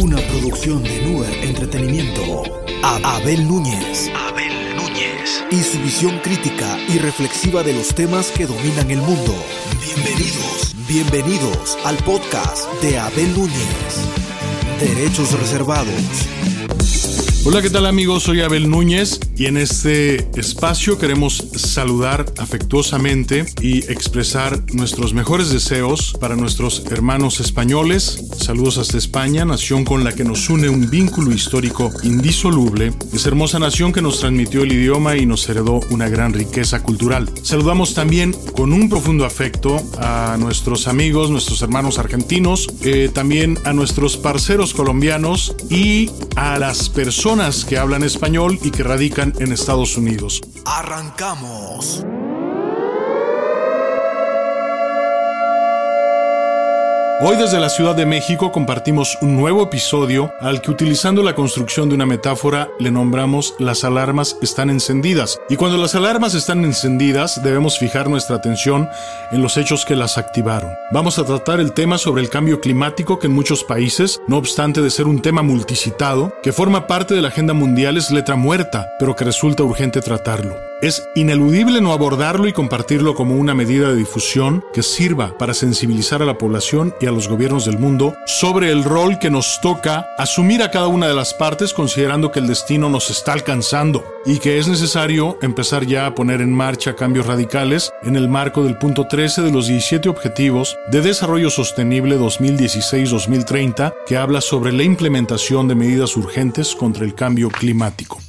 Una producción de Nuer Entretenimiento. Abel Núñez. Abel Núñez. Y su visión crítica y reflexiva de los temas que dominan el mundo. Bienvenidos. Bienvenidos al podcast de Abel Núñez. Derechos reservados. Hola, ¿qué tal amigos? Soy Abel Núñez y en este espacio queremos saludar afectuosamente y expresar nuestros mejores deseos para nuestros hermanos españoles. Saludos hasta España, nación con la que nos une un vínculo histórico indisoluble. Es hermosa nación que nos transmitió el idioma y nos heredó una gran riqueza cultural. Saludamos también con un profundo afecto a nuestros amigos, nuestros hermanos argentinos, eh, también a nuestros parceros colombianos y a las personas que hablan español y que radican en Estados Unidos. Arrancamos. Hoy desde la Ciudad de México compartimos un nuevo episodio al que utilizando la construcción de una metáfora le nombramos las alarmas están encendidas. Y cuando las alarmas están encendidas debemos fijar nuestra atención en los hechos que las activaron. Vamos a tratar el tema sobre el cambio climático que en muchos países, no obstante de ser un tema multicitado, que forma parte de la agenda mundial es letra muerta, pero que resulta urgente tratarlo. Es ineludible no abordarlo y compartirlo como una medida de difusión que sirva para sensibilizar a la población y a los gobiernos del mundo sobre el rol que nos toca asumir a cada una de las partes considerando que el destino nos está alcanzando y que es necesario empezar ya a poner en marcha cambios radicales en el marco del punto 13 de los 17 Objetivos de Desarrollo Sostenible 2016-2030 que habla sobre la implementación de medidas urgentes contra el cambio climático.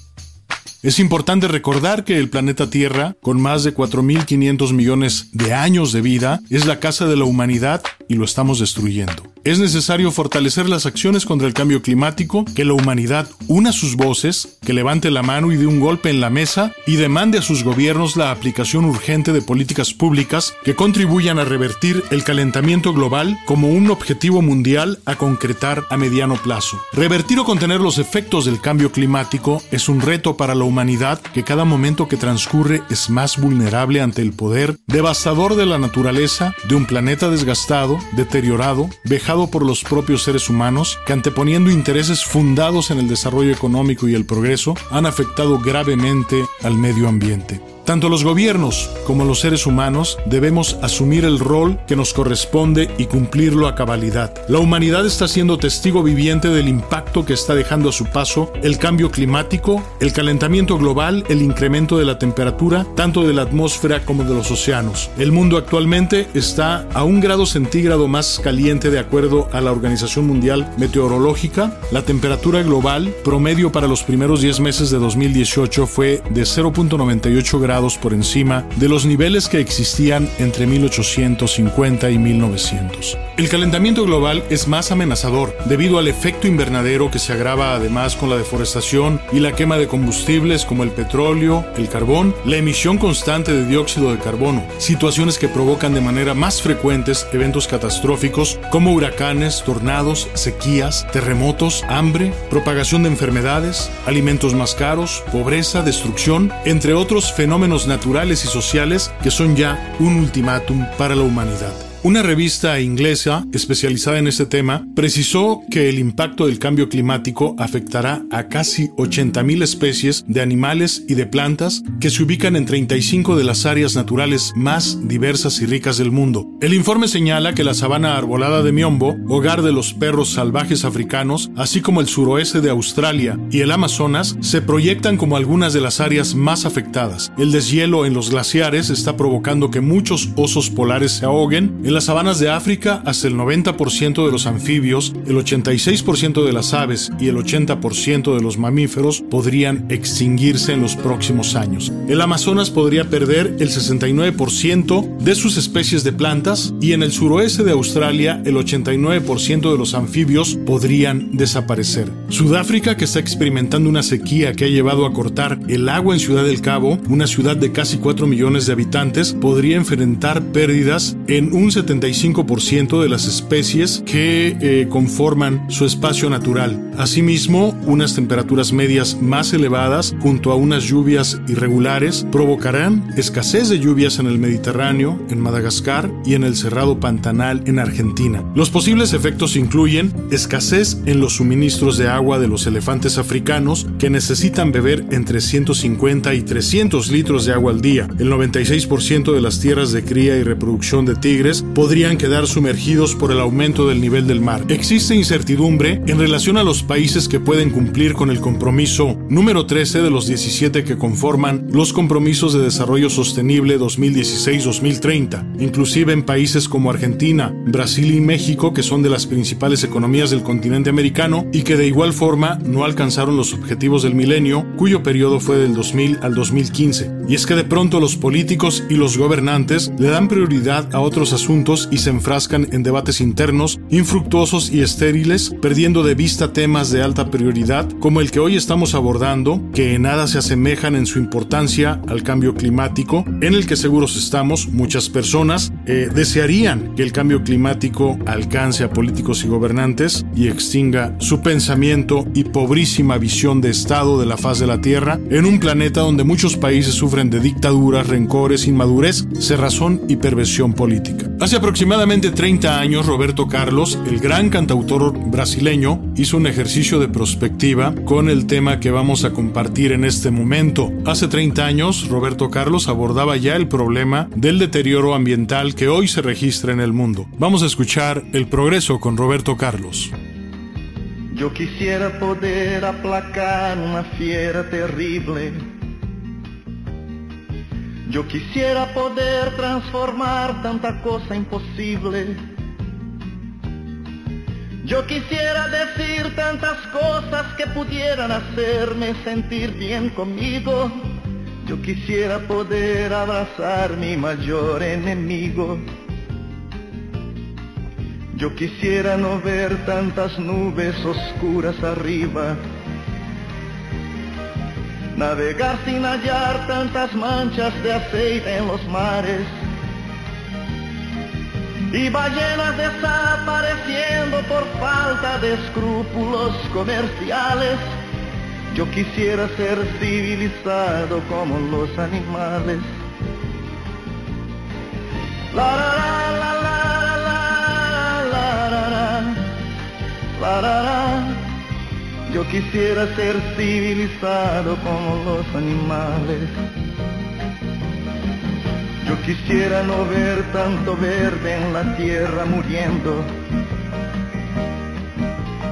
Es importante recordar que el planeta Tierra, con más de 4.500 millones de años de vida, es la casa de la humanidad y lo estamos destruyendo. Es necesario fortalecer las acciones contra el cambio climático, que la humanidad una sus voces, que levante la mano y dé un golpe en la mesa y demande a sus gobiernos la aplicación urgente de políticas públicas que contribuyan a revertir el calentamiento global como un objetivo mundial a concretar a mediano plazo. Revertir o contener los efectos del cambio climático es un reto para la humanidad que cada momento que transcurre es más vulnerable ante el poder devastador de la naturaleza, de un planeta desgastado, deteriorado, vejado por los propios seres humanos que anteponiendo intereses fundados en el desarrollo económico y el progreso han afectado gravemente al medio ambiente. Tanto los gobiernos como los seres humanos debemos asumir el rol que nos corresponde y cumplirlo a cabalidad. La humanidad está siendo testigo viviente del impacto que está dejando a su paso el cambio climático, el calentamiento global, el incremento de la temperatura, tanto de la atmósfera como de los océanos. El mundo actualmente está a un grado centígrado más caliente de acuerdo a la Organización Mundial Meteorológica. La temperatura global promedio para los primeros 10 meses de 2018 fue de 0.98 grados por encima de los niveles que existían entre 1850 y 1900. El calentamiento global es más amenazador debido al efecto invernadero que se agrava además con la deforestación y la quema de combustibles como el petróleo, el carbón, la emisión constante de dióxido de carbono, situaciones que provocan de manera más frecuentes eventos catastróficos como huracanes, tornados, sequías, terremotos, hambre, propagación de enfermedades, alimentos más caros, pobreza, destrucción, entre otros fenómenos naturales y sociales que son ya un ultimátum para la humanidad. Una revista inglesa especializada en este tema precisó que el impacto del cambio climático afectará a casi 80.000 especies de animales y de plantas que se ubican en 35 de las áreas naturales más diversas y ricas del mundo. El informe señala que la sabana arbolada de Miombo, hogar de los perros salvajes africanos, así como el suroeste de Australia y el Amazonas, se proyectan como algunas de las áreas más afectadas. El deshielo en los glaciares está provocando que muchos osos polares se ahoguen en las sabanas de África, hasta el 90% de los anfibios, el 86% de las aves y el 80% de los mamíferos podrían extinguirse en los próximos años. El Amazonas podría perder el 69% de sus especies de plantas y en el suroeste de Australia el 89% de los anfibios podrían desaparecer. Sudáfrica, que está experimentando una sequía que ha llevado a cortar el agua en Ciudad del Cabo, una ciudad de casi 4 millones de habitantes, podría enfrentar pérdidas en un 75% de las especies que eh, conforman su espacio natural. Asimismo, unas temperaturas medias más elevadas junto a unas lluvias irregulares provocarán escasez de lluvias en el Mediterráneo, en Madagascar y en el Cerrado Pantanal en Argentina. Los posibles efectos incluyen escasez en los suministros de agua de los elefantes africanos que necesitan beber entre 150 y 300 litros de agua al día. El 96% de las tierras de cría y reproducción de tigres podrían quedar sumergidos por el aumento del nivel del mar. Existe incertidumbre en relación a los países que pueden cumplir con el compromiso número 13 de los 17 que conforman los compromisos de desarrollo sostenible 2016-2030, inclusive en países como Argentina, Brasil y México, que son de las principales economías del continente americano y que de igual forma no alcanzaron los objetivos del milenio, cuyo periodo fue del 2000 al 2015. Y es que de pronto los políticos y los gobernantes le dan prioridad a otros asuntos y se enfrascan en debates internos, infructuosos y estériles, perdiendo de vista temas de alta prioridad como el que hoy estamos abordando, que en nada se asemejan en su importancia al cambio climático, en el que seguros estamos, muchas personas eh, desearían que el cambio climático alcance a políticos y gobernantes y extinga su pensamiento y pobrísima visión de Estado de la faz de la Tierra en un planeta donde muchos países sufren de dictaduras, rencores, inmadurez, cerrazón y perversión política. Hace aproximadamente 30 años, Roberto Carlos, el gran cantautor brasileño, hizo un ejercicio de prospectiva con el tema que vamos a compartir en este momento. Hace 30 años, Roberto Carlos abordaba ya el problema del deterioro ambiental que hoy se registra en el mundo. Vamos a escuchar El progreso con Roberto Carlos. Yo quisiera poder aplacar una fiera terrible. Yo quisiera poder transformar tanta cosa imposible. Yo quisiera decir tantas cosas que pudieran hacerme sentir bien conmigo. Yo quisiera poder abrazar mi mayor enemigo. Yo quisiera no ver tantas nubes oscuras arriba. Navegar sin hallar tantas manchas de aceite en los mares. Y ballenas desapareciendo por falta de escrúpulos comerciales. Yo quisiera ser civilizado como los animales. La, la, la, la, la, la, la, la, la, Yo quisiera ser civilizado como los animales. Yo quisiera no ver tanto verde en la tierra muriendo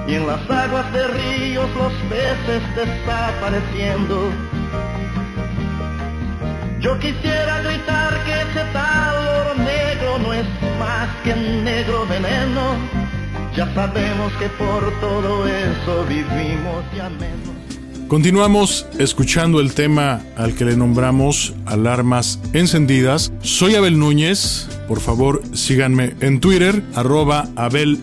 y en las aguas de ríos los peces desapareciendo. Yo quisiera gritar que ese tal oro negro no es más que negro veneno. Ya sabemos que por todo eso vivimos ya menos. Continuamos escuchando el tema al que le nombramos alarmas encendidas. Soy Abel Núñez. Por favor, síganme en Twitter, arroba Abel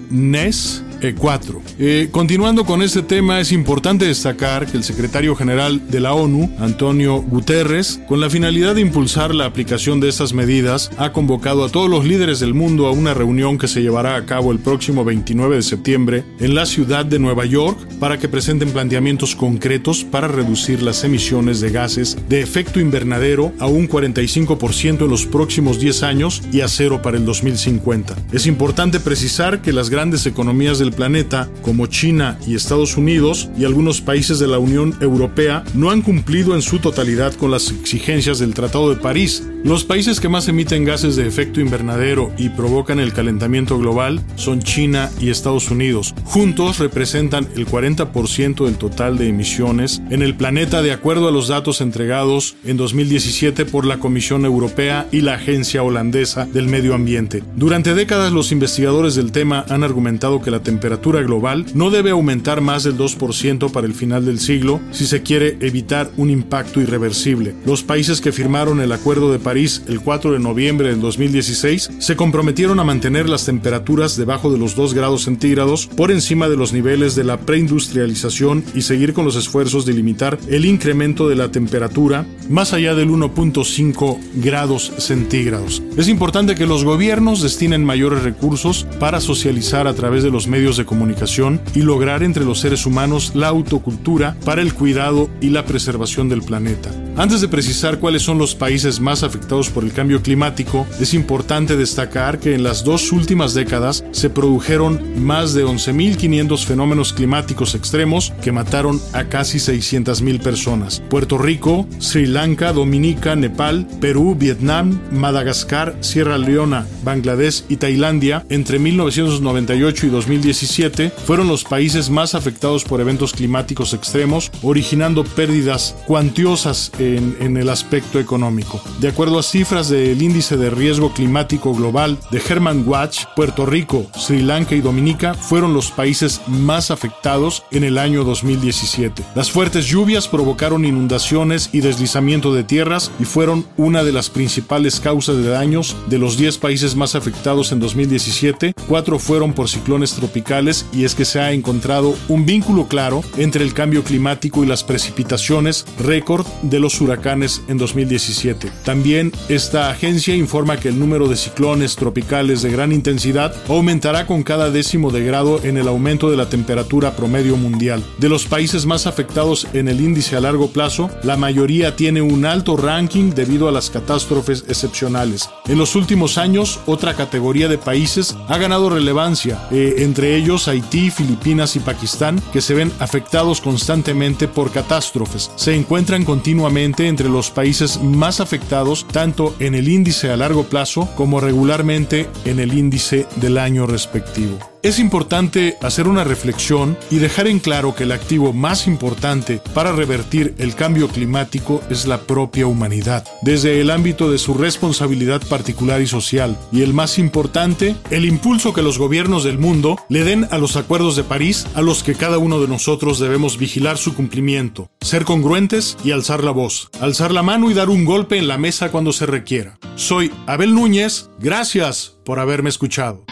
4. Eh, continuando con este tema, es importante destacar que el secretario general de la ONU, Antonio Guterres, con la finalidad de impulsar la aplicación de estas medidas, ha convocado a todos los líderes del mundo a una reunión que se llevará a cabo el próximo 29 de septiembre en la ciudad de Nueva York para que presenten planteamientos concretos para reducir las emisiones de gases de efecto invernadero a un 45% en los próximos 10 años y a cero para el 2050. Es importante precisar que las grandes economías del planeta, como China y Estados Unidos y algunos países de la Unión Europea, no han cumplido en su totalidad con las exigencias del Tratado de París. Los países que más emiten gases de efecto invernadero y provocan el calentamiento global son China y Estados Unidos. Juntos representan el 40% del total de emisiones en el planeta de acuerdo a los datos entregados en 2017 por la Comisión Europea y la Agencia Holandesa del Medio Ambiente. Durante décadas los investigadores del tema han argumentado que la temperatura global no debe aumentar más del 2% para el final del siglo si se quiere evitar un impacto irreversible. Los países que firmaron el Acuerdo de París París el 4 de noviembre del 2016 se comprometieron a mantener las temperaturas debajo de los 2 grados centígrados por encima de los niveles de la preindustrialización y seguir con los esfuerzos de limitar el incremento de la temperatura más allá del 1.5 grados centígrados. Es importante que los gobiernos destinen mayores recursos para socializar a través de los medios de comunicación y lograr entre los seres humanos la autocultura para el cuidado y la preservación del planeta. Antes de precisar cuáles son los países más afectados por el cambio climático, es importante destacar que en las dos últimas décadas se produjeron más de 11.500 fenómenos climáticos extremos que mataron a casi 600.000 personas. Puerto Rico, Sri Lanka, Dominica, Nepal, Perú, Vietnam, Madagascar, Sierra Leona, Bangladesh y Tailandia entre 1998 y 2017 fueron los países más afectados por eventos climáticos extremos, originando pérdidas cuantiosas en, el aspecto económico. De acuerdo a cifras del índice de riesgo climático global de Herman Watch, Puerto Rico, Sri Lanka y Dominica fueron los países más afectados en el año 2017. Las fuertes lluvias provocaron inundaciones y deslizamiento de tierras y fueron una de las principales causas de daños de los 10 países más afectados en 2017. Cuatro fueron por ciclones tropicales y es que se ha encontrado un vínculo claro entre el cambio climático y las precipitaciones récord de los huracanes en 2017. También esta agencia informa que el número de ciclones tropicales de gran intensidad aumentará con cada décimo de grado en el aumento de la temperatura promedio mundial. De los países más afectados en el índice a largo plazo, la mayoría tiene un alto ranking debido a las catástrofes excepcionales. En los últimos años, otra categoría de países ha ganado relevancia, eh, entre ellos Haití, Filipinas y Pakistán, que se ven afectados constantemente por catástrofes. Se encuentran continuamente entre los países más afectados tanto en el índice a largo plazo como regularmente en el índice del año respectivo. Es importante hacer una reflexión y dejar en claro que el activo más importante para revertir el cambio climático es la propia humanidad, desde el ámbito de su responsabilidad particular y social, y el más importante, el impulso que los gobiernos del mundo le den a los acuerdos de París a los que cada uno de nosotros debemos vigilar su cumplimiento, ser congruentes y alzar la voz, alzar la mano y dar un golpe en la mesa cuando se requiera. Soy Abel Núñez, gracias por haberme escuchado.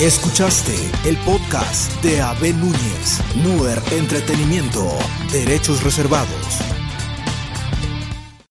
Escuchaste el podcast de Abel Núñez, Nuer Entretenimiento, Derechos Reservados.